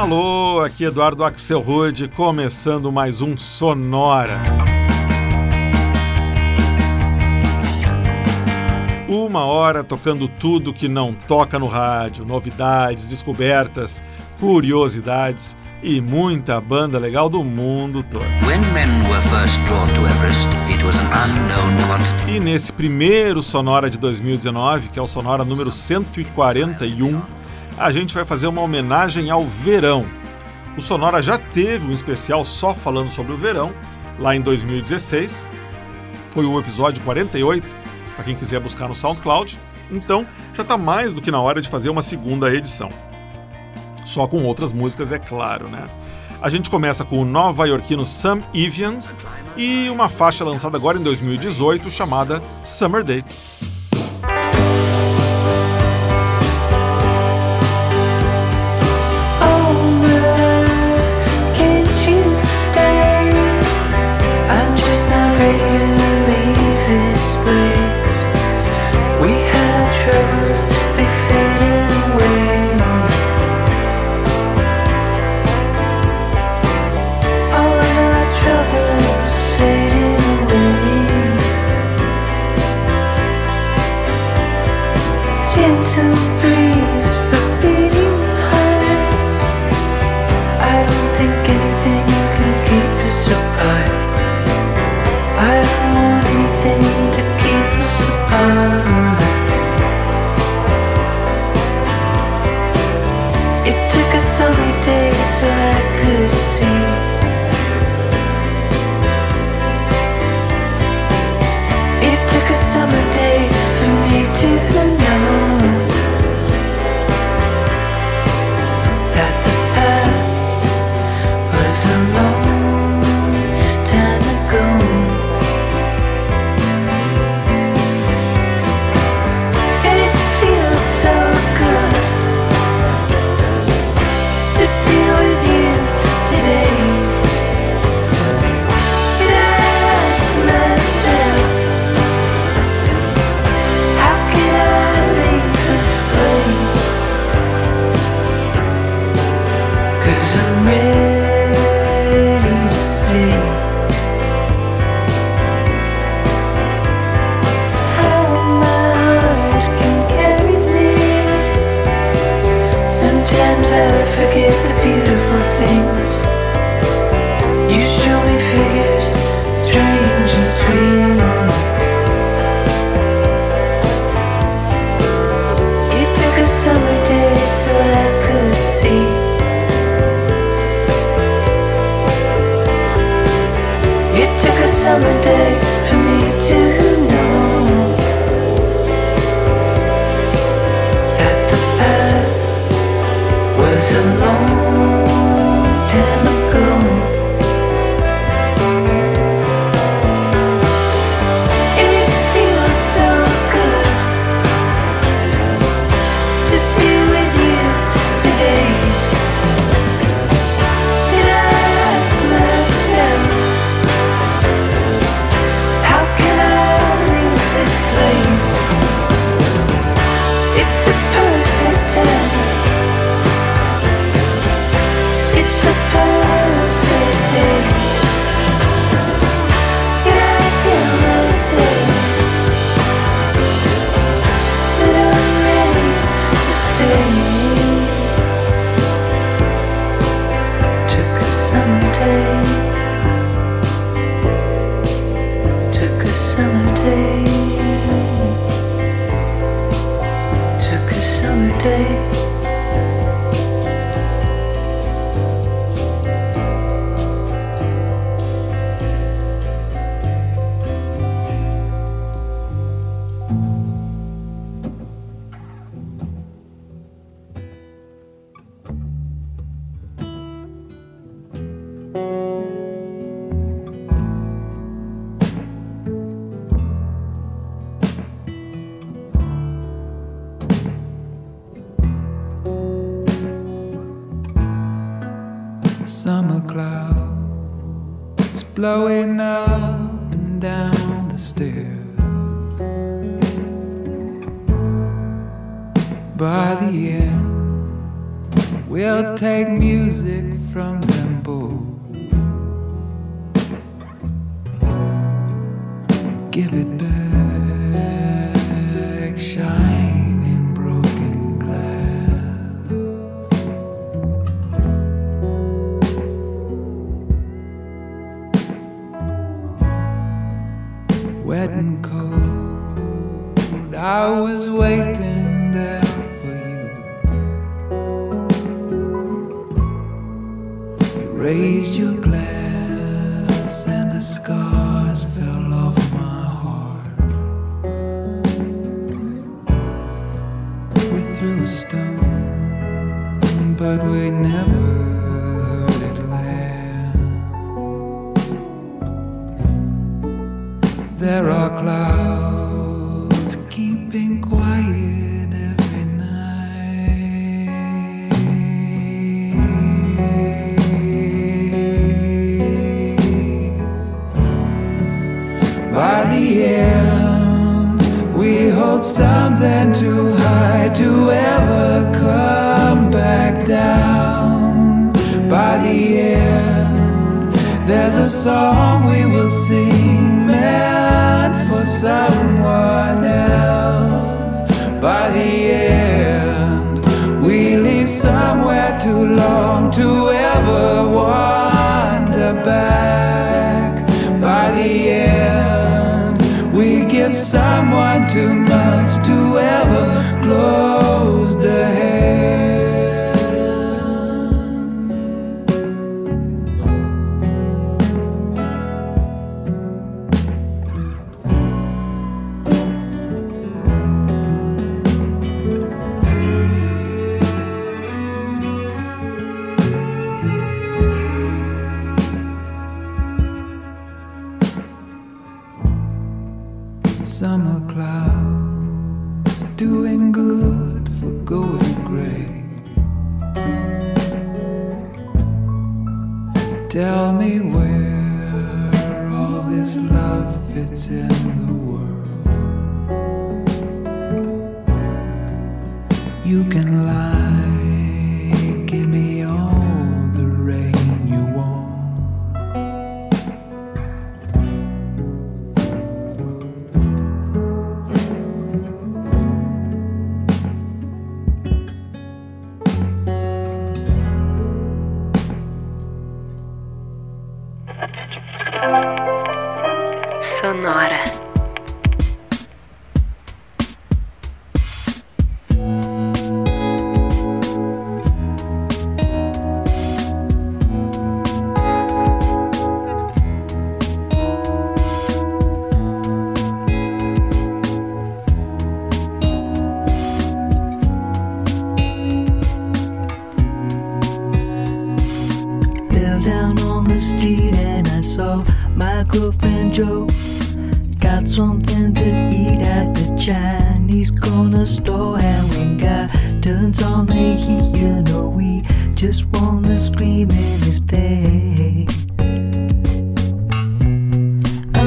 Alô, aqui Eduardo Axel Rude, começando mais um Sonora. Uma hora tocando tudo que não toca no rádio, novidades, descobertas, curiosidades e muita banda legal do mundo todo. e nesse primeiro Sonora de 2019, que é o Sonora número 141, a gente vai fazer uma homenagem ao verão. O Sonora já teve um especial só falando sobre o verão, lá em 2016. Foi o episódio 48, para quem quiser buscar no SoundCloud. Então, já está mais do que na hora de fazer uma segunda edição. Só com outras músicas, é claro, né? A gente começa com o nova-iorquino Sam Evians e uma faixa lançada agora em 2018 chamada Summer Day. give it back, shining broken glass. Wet and cold, I was.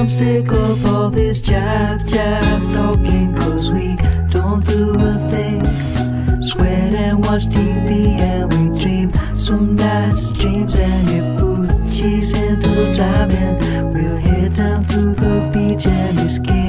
I'm sick of all this jab, jab talking, cause we don't do a thing. Sweat and watch TV and we dream some nice dreams. And if Poochie's into driving, we'll head down to the beach and escape.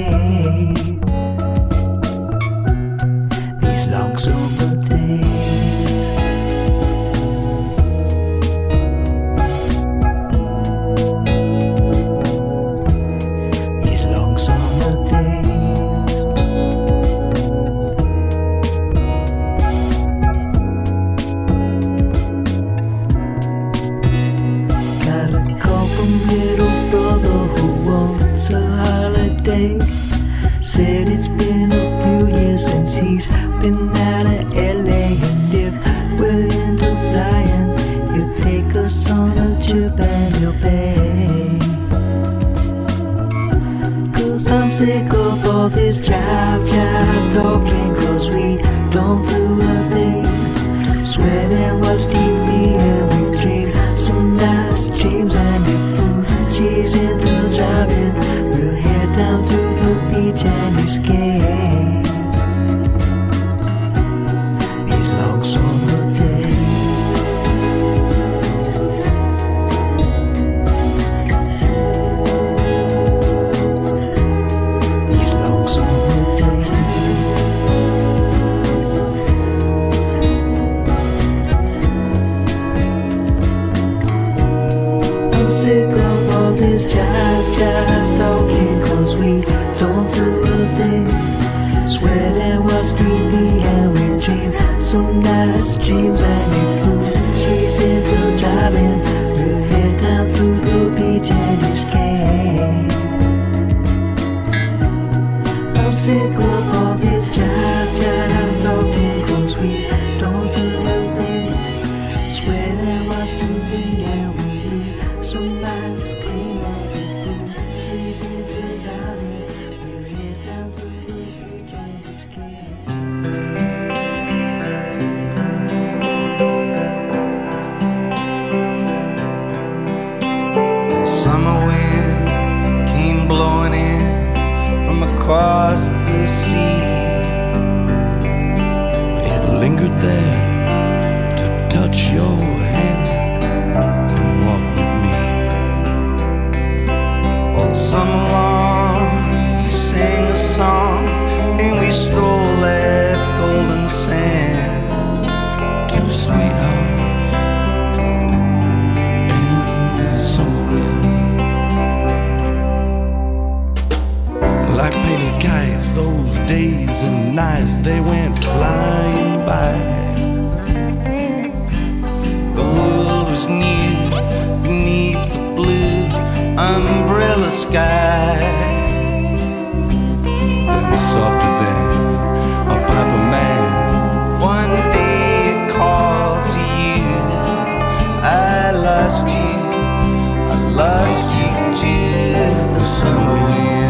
Lost you to the summer wind.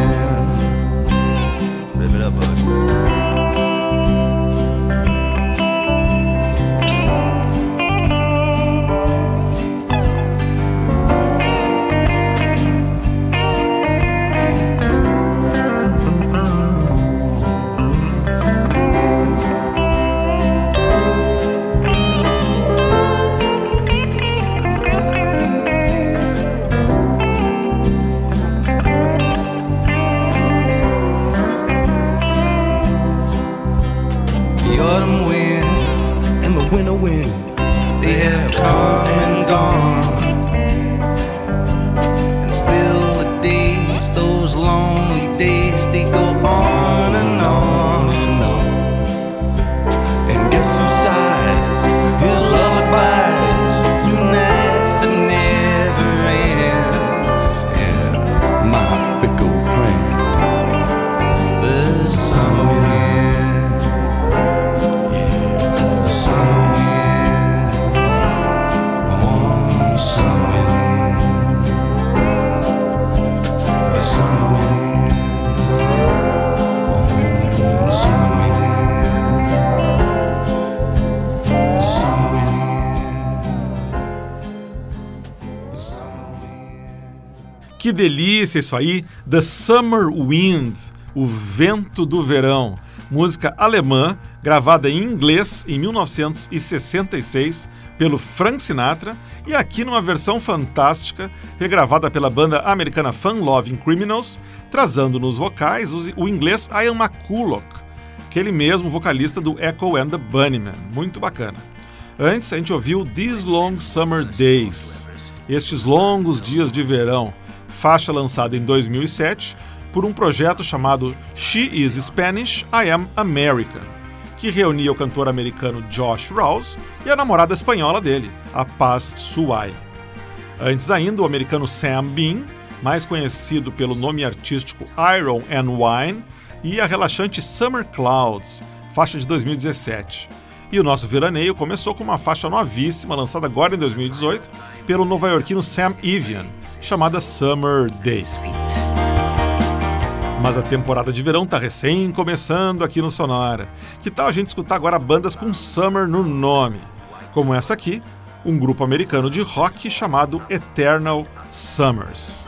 Delícia isso aí! The Summer Wind, o vento do verão. Música alemã, gravada em inglês em 1966 pelo Frank Sinatra e aqui numa versão fantástica, regravada pela banda americana Fun Loving Criminals, trazendo nos vocais o inglês Ian McCulloch, aquele mesmo vocalista do Echo and the Bunnymen. Muito bacana. Antes, a gente ouviu These Long Summer Days, estes longos dias de verão, faixa lançada em 2007 por um projeto chamado She Is Spanish, I Am American, que reunia o cantor americano Josh Rouse e a namorada espanhola dele, a Paz Suai. Antes ainda, o americano Sam Bean, mais conhecido pelo nome artístico Iron and Wine, e a relaxante Summer Clouds, faixa de 2017. E o nosso veraneio começou com uma faixa novíssima, lançada agora em 2018, pelo nova-iorquino Sam Evian, chamada Summer Day. Mas a temporada de verão tá recém começando aqui no Sonora. Que tal a gente escutar agora bandas com Summer no nome? Como essa aqui, um grupo americano de rock chamado Eternal Summers.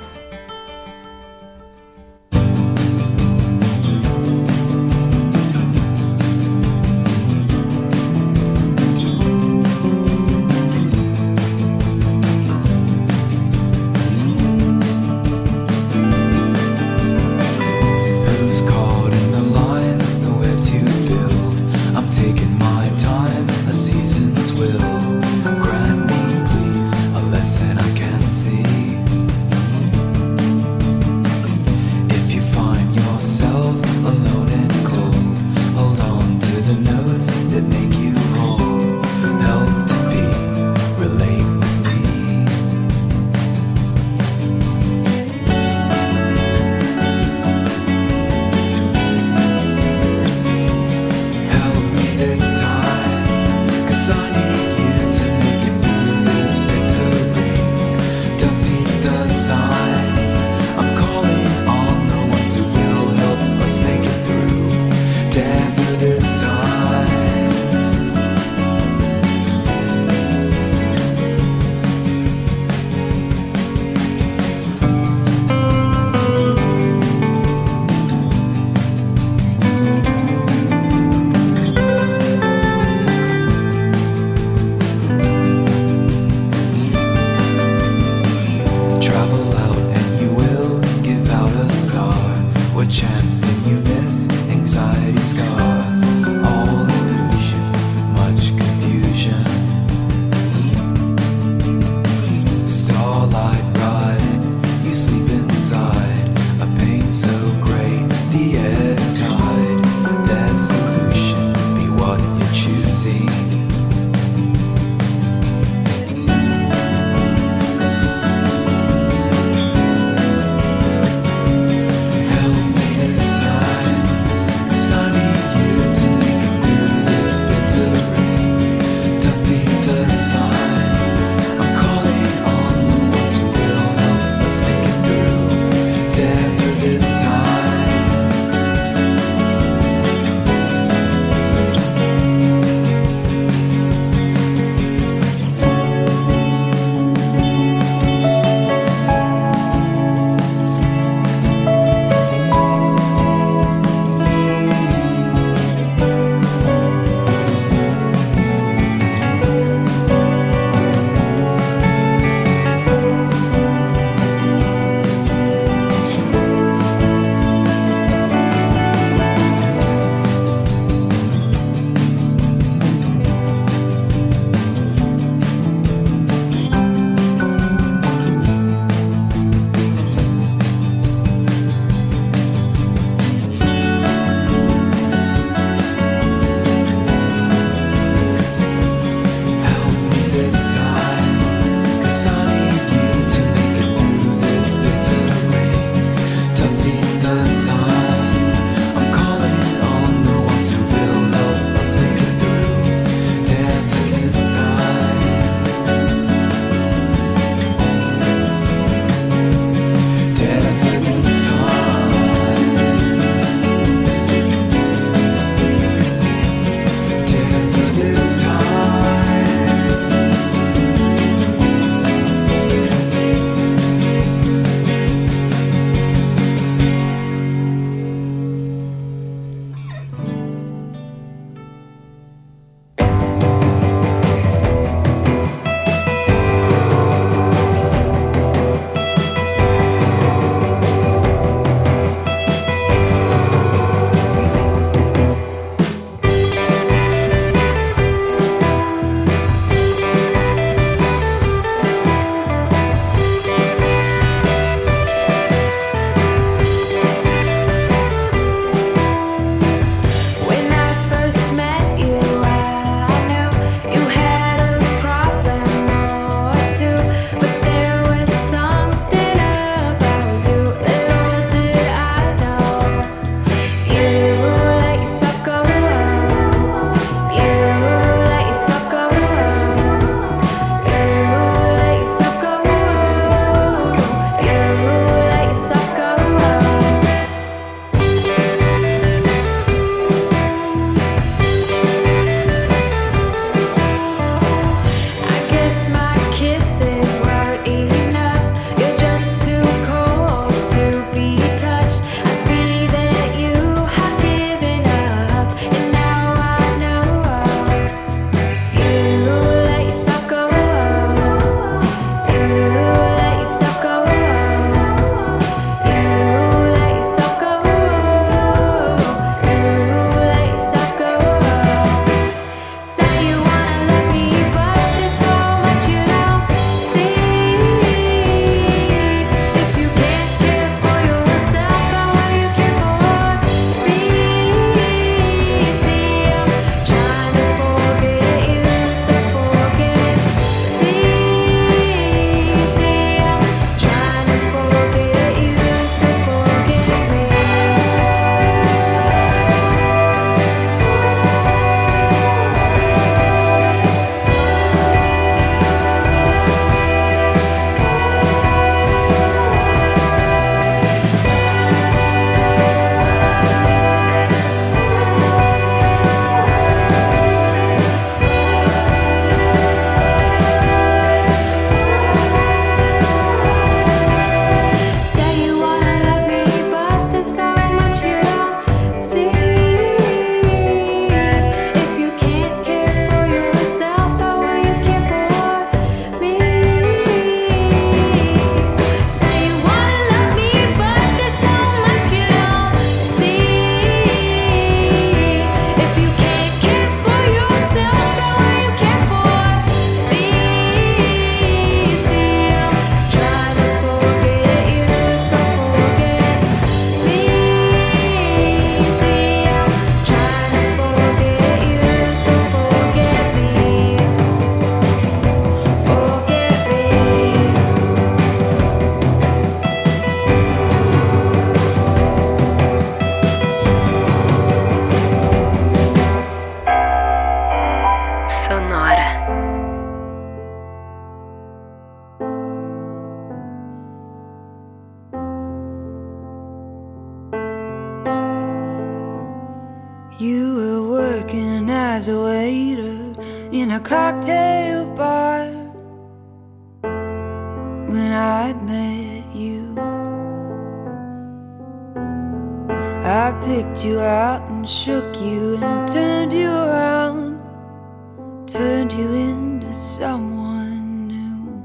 Into someone new.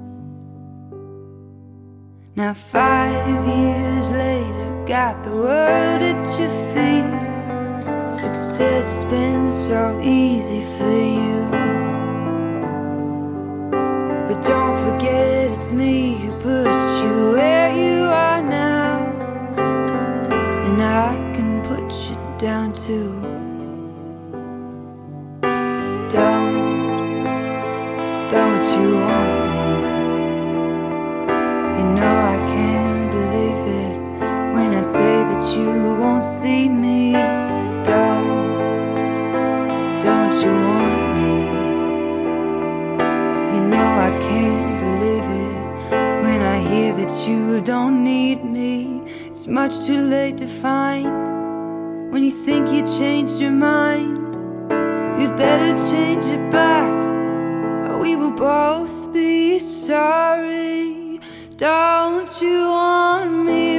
Now, five years later, got the world at your feet. Success has been so easy for you. But don't forget it's me who put you where you are now. And I can put you down too. You don't need me. It's much too late to find when you think you changed your mind. You'd better change it back, or we will both be sorry. Don't you want me,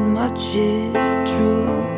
much is true.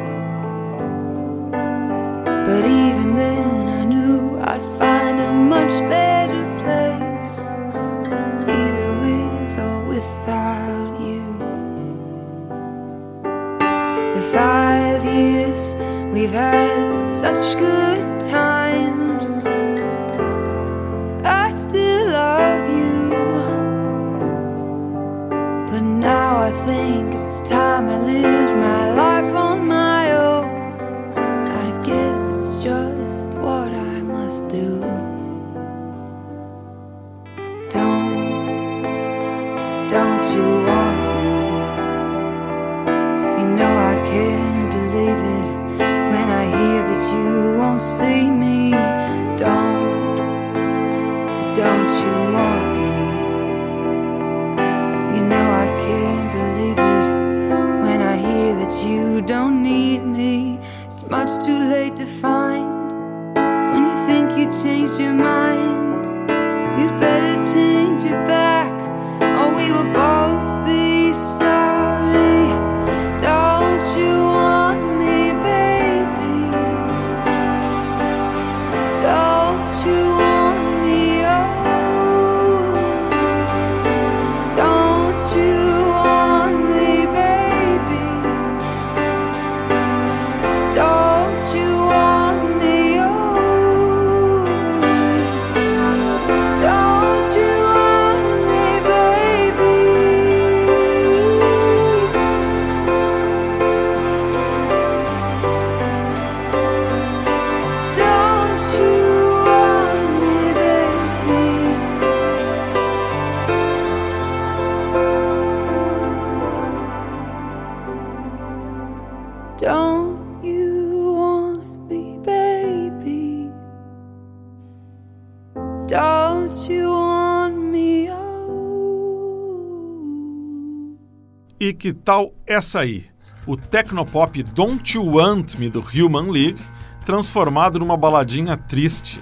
Que tal essa aí? O tecnopop Don't You Want Me do Human League, transformado numa baladinha triste.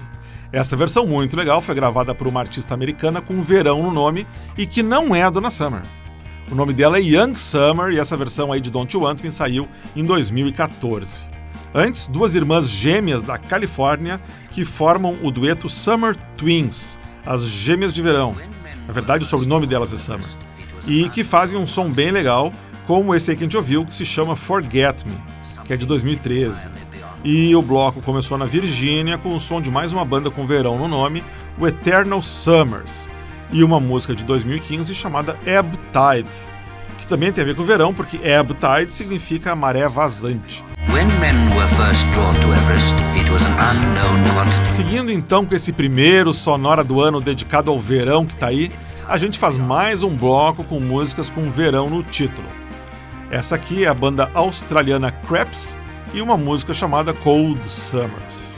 Essa versão muito legal foi gravada por uma artista americana com verão no nome e que não é a Donna Summer. O nome dela é Young Summer e essa versão aí de Don't You Want Me saiu em 2014. Antes, duas irmãs gêmeas da Califórnia que formam o dueto Summer Twins, as gêmeas de verão. Na verdade, o sobrenome delas é Summer. E que fazem um som bem legal, como esse aí que a gente ouviu, que se chama Forget Me, que é de 2013. E o bloco começou na Virgínia com o som de mais uma banda com verão no nome, o Eternal Summers. e uma música de 2015 chamada Ebb Tide, que também tem a ver com o verão, porque Ebb Tide significa maré vazante. Everest. Seguindo então com esse primeiro sonora do ano dedicado ao verão que tá aí, a gente faz mais um bloco com músicas com verão no título. Essa aqui é a banda australiana Craps e uma música chamada Cold Summers.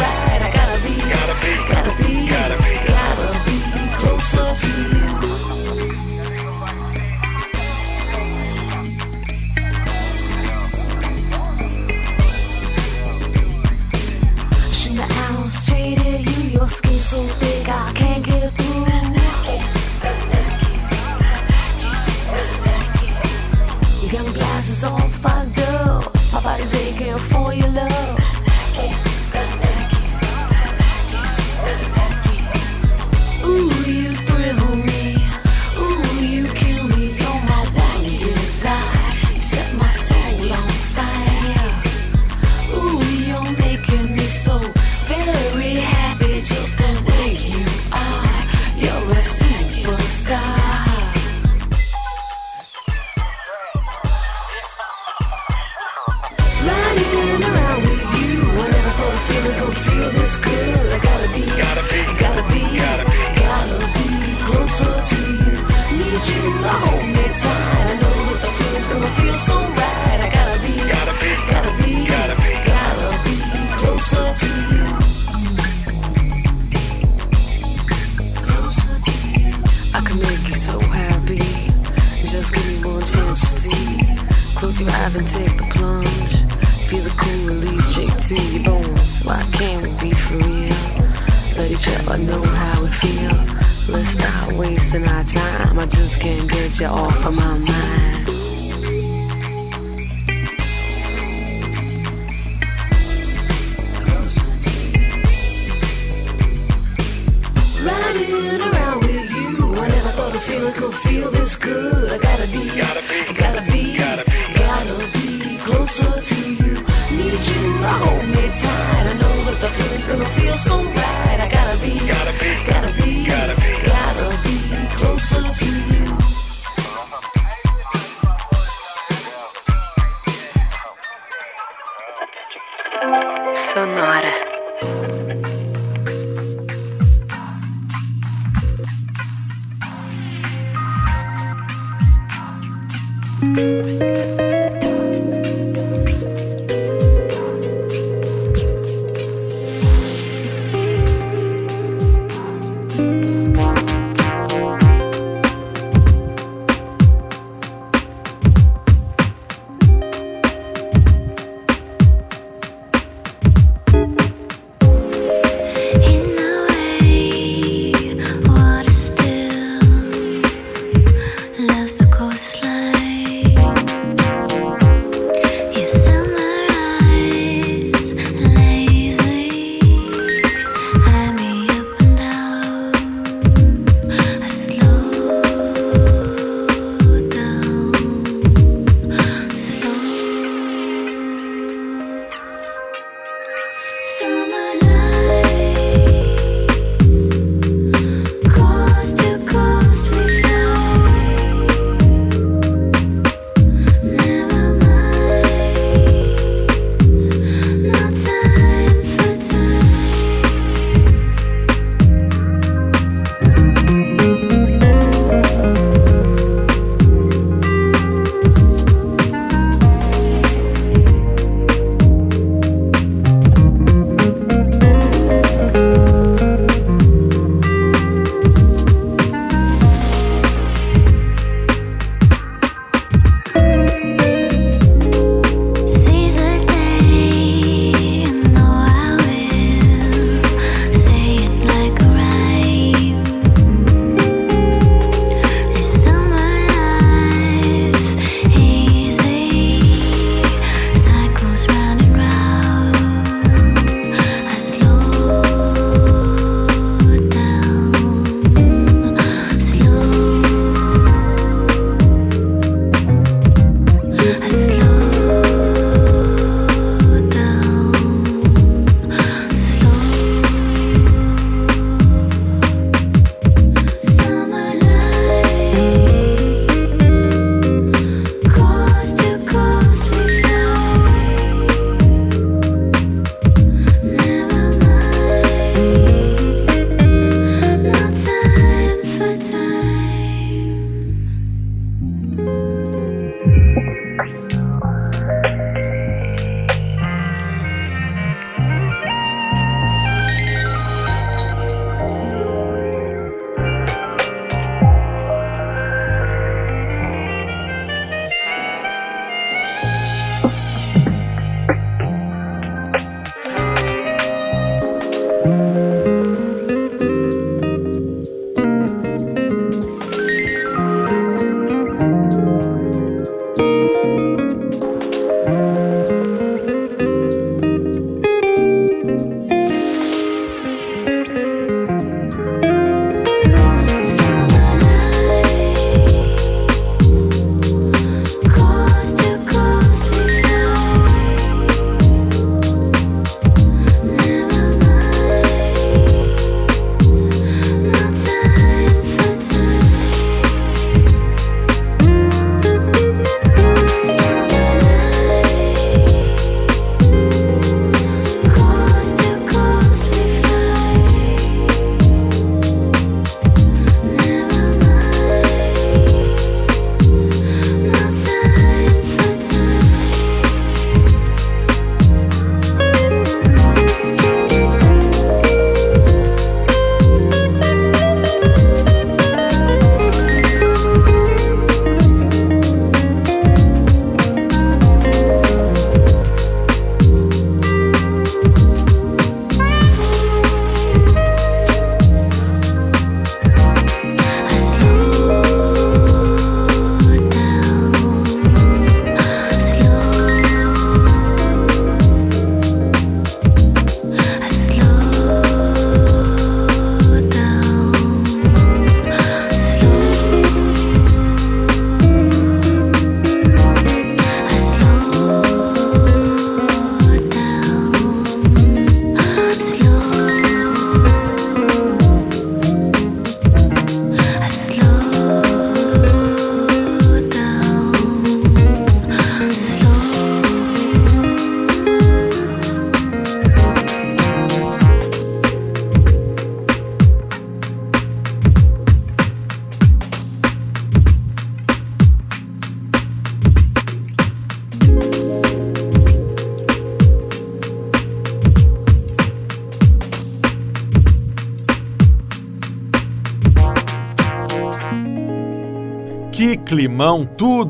your eyes and take the plunge. Feel the cool release straight to your bones. Why can't we be for real? Let each other know how we feel. Let's stop wasting our time. I just can't get you off of my mind. inside. I know that the feeling's gonna feel so right.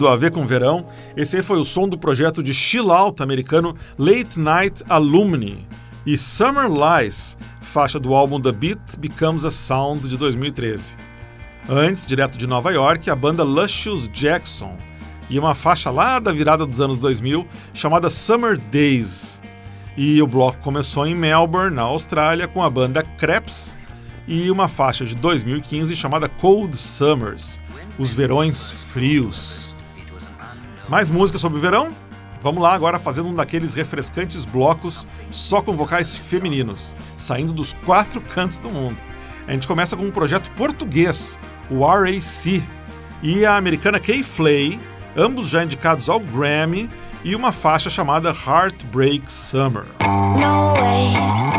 Tudo a ver com verão. Esse aí foi o som do projeto de chill out americano Late Night Alumni e Summer Lies, faixa do álbum The Beat Becomes a Sound de 2013. Antes, direto de Nova York, a banda Luscious Jackson e uma faixa lá da virada dos anos 2000 chamada Summer Days. E o bloco começou em Melbourne, na Austrália, com a banda Creps e uma faixa de 2015 chamada Cold Summers, os verões frios. Mais música sobre o verão? Vamos lá agora fazendo um daqueles refrescantes blocos só com vocais femininos, saindo dos quatro cantos do mundo. A gente começa com um projeto português, o RAC, e a americana Kay Flay, ambos já indicados ao Grammy, e uma faixa chamada Heartbreak Summer. No waves,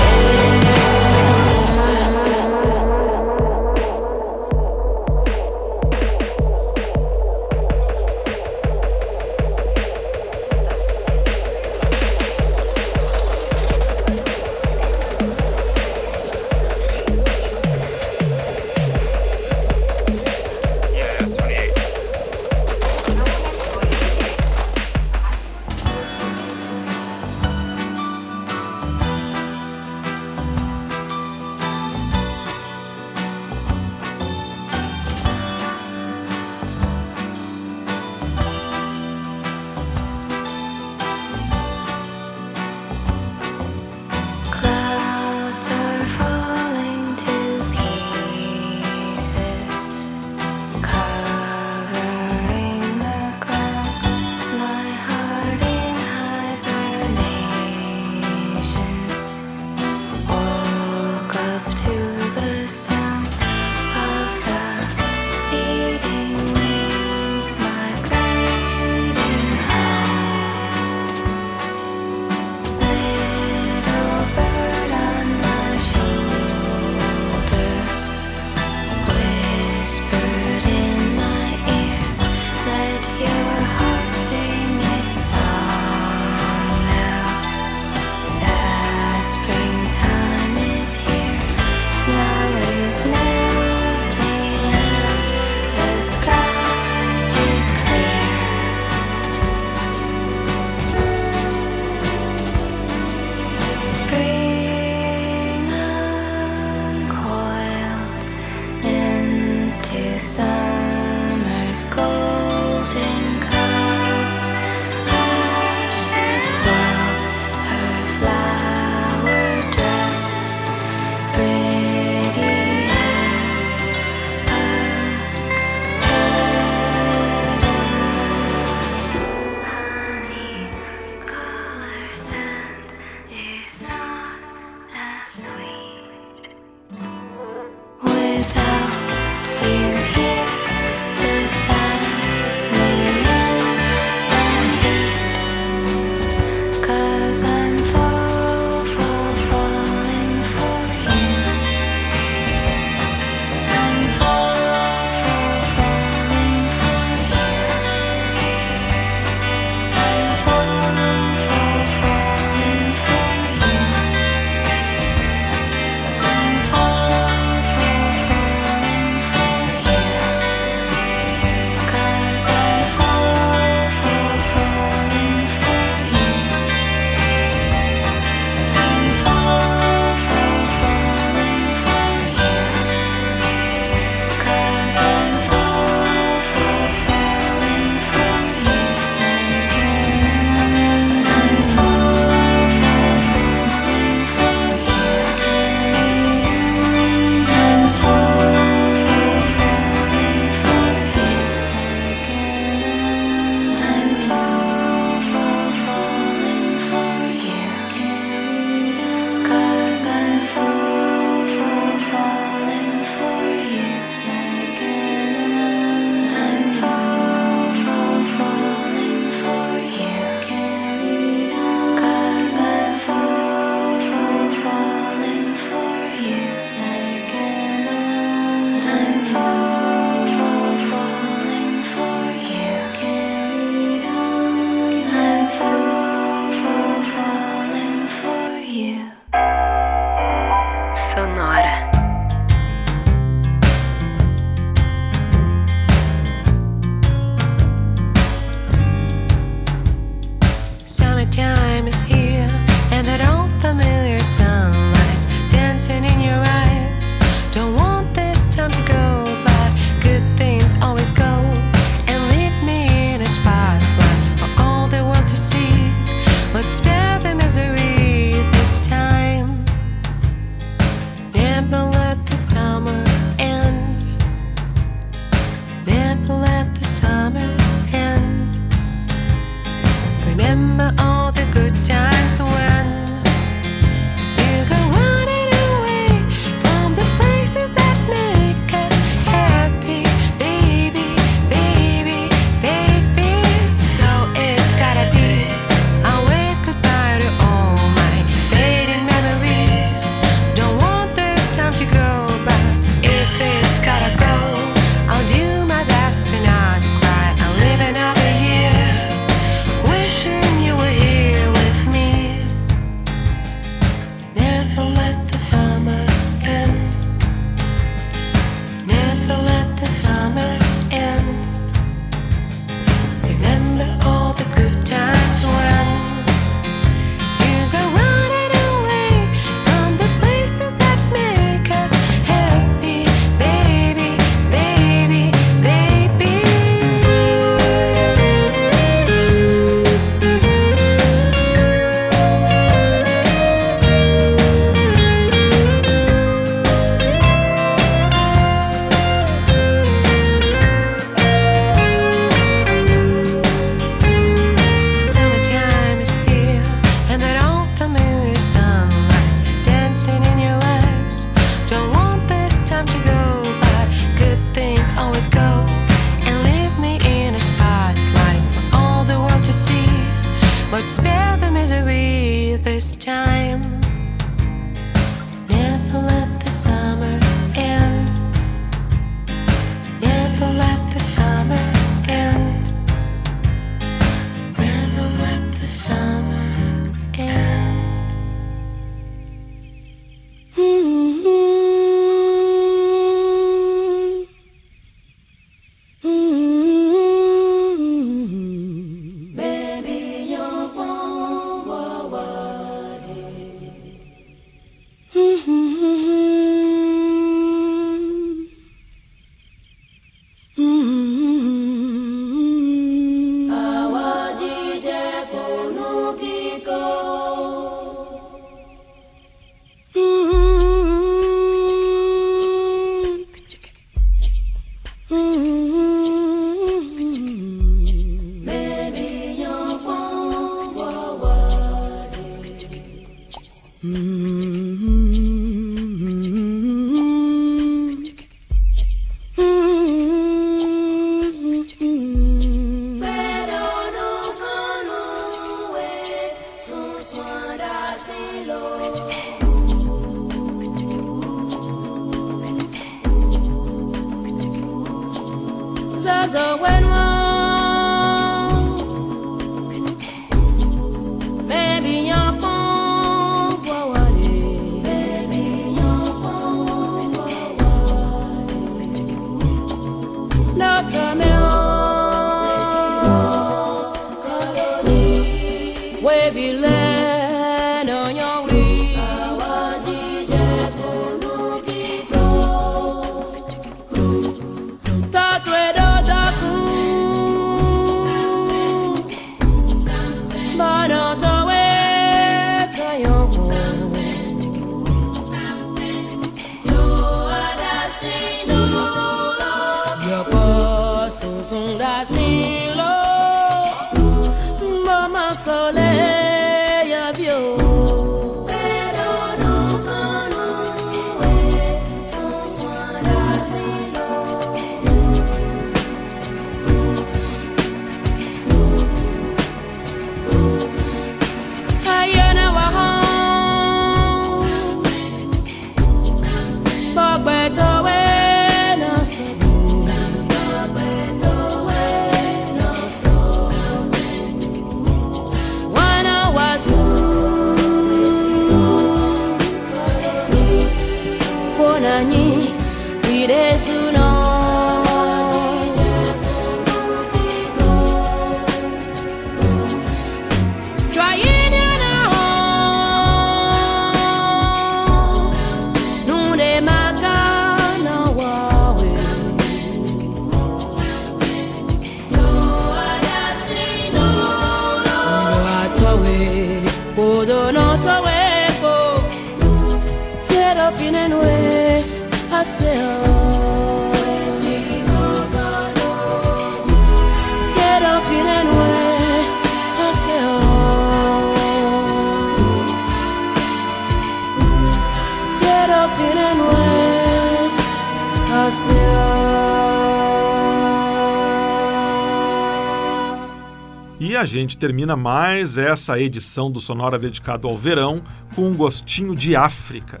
gente termina mais essa edição do Sonora dedicado ao verão com um gostinho de África.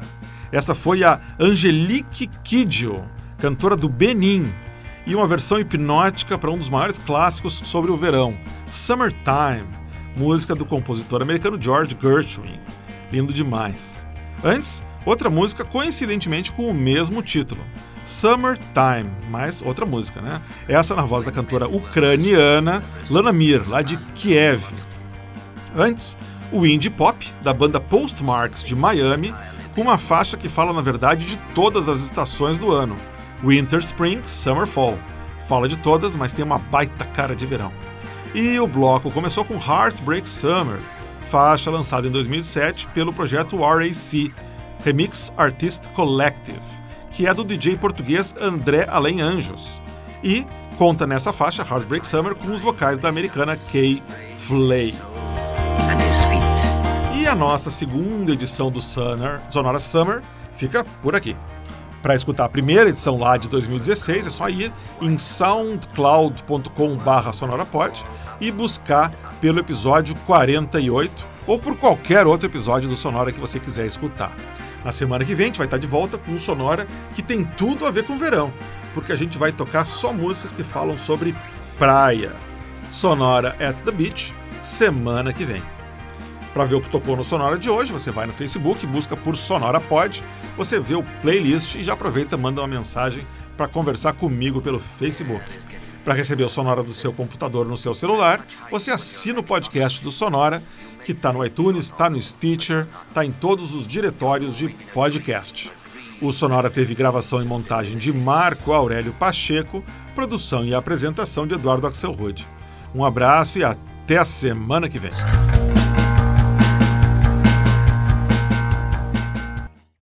Essa foi a Angelique Kidjo, cantora do Benin, e uma versão hipnótica para um dos maiores clássicos sobre o verão, Summertime, música do compositor americano George Gershwin. Lindo demais. Antes, outra música coincidentemente com o mesmo título, Summertime, mais outra música, né? Essa na voz da cantora ucraniana Lana Mir, lá de Kiev. Antes, o indie pop da banda Postmarks de Miami, com uma faixa que fala na verdade de todas as estações do ano: Winter, Spring, Summer, Fall. Fala de todas, mas tem uma baita cara de verão. E o bloco começou com Heartbreak Summer, faixa lançada em 2007 pelo projeto RAC, Remix Artist Collective, que é do DJ português André Além Anjos. E conta nessa faixa Heartbreak Summer com os vocais da americana Kay Flay. E a nossa segunda edição do Sonora Summer fica por aqui. Para escutar a primeira edição lá de 2016, é só ir em soundcloud.com.br sonorapod e buscar pelo episódio 48 ou por qualquer outro episódio do Sonora que você quiser escutar. Na semana que vem a gente vai estar de volta com um Sonora que tem tudo a ver com verão, porque a gente vai tocar só músicas que falam sobre praia. Sonora at the Beach, semana que vem. Para ver o que tocou no Sonora de hoje, você vai no Facebook, busca por Sonora Pod, você vê o playlist e já aproveita e manda uma mensagem para conversar comigo pelo Facebook. Para receber o Sonora do seu computador no seu celular, você assina o podcast do Sonora, que está no iTunes, está no Stitcher, está em todos os diretórios de podcast. O Sonora teve gravação e montagem de Marco Aurélio Pacheco, produção e apresentação de Eduardo Axelrod. Um abraço e até a semana que vem.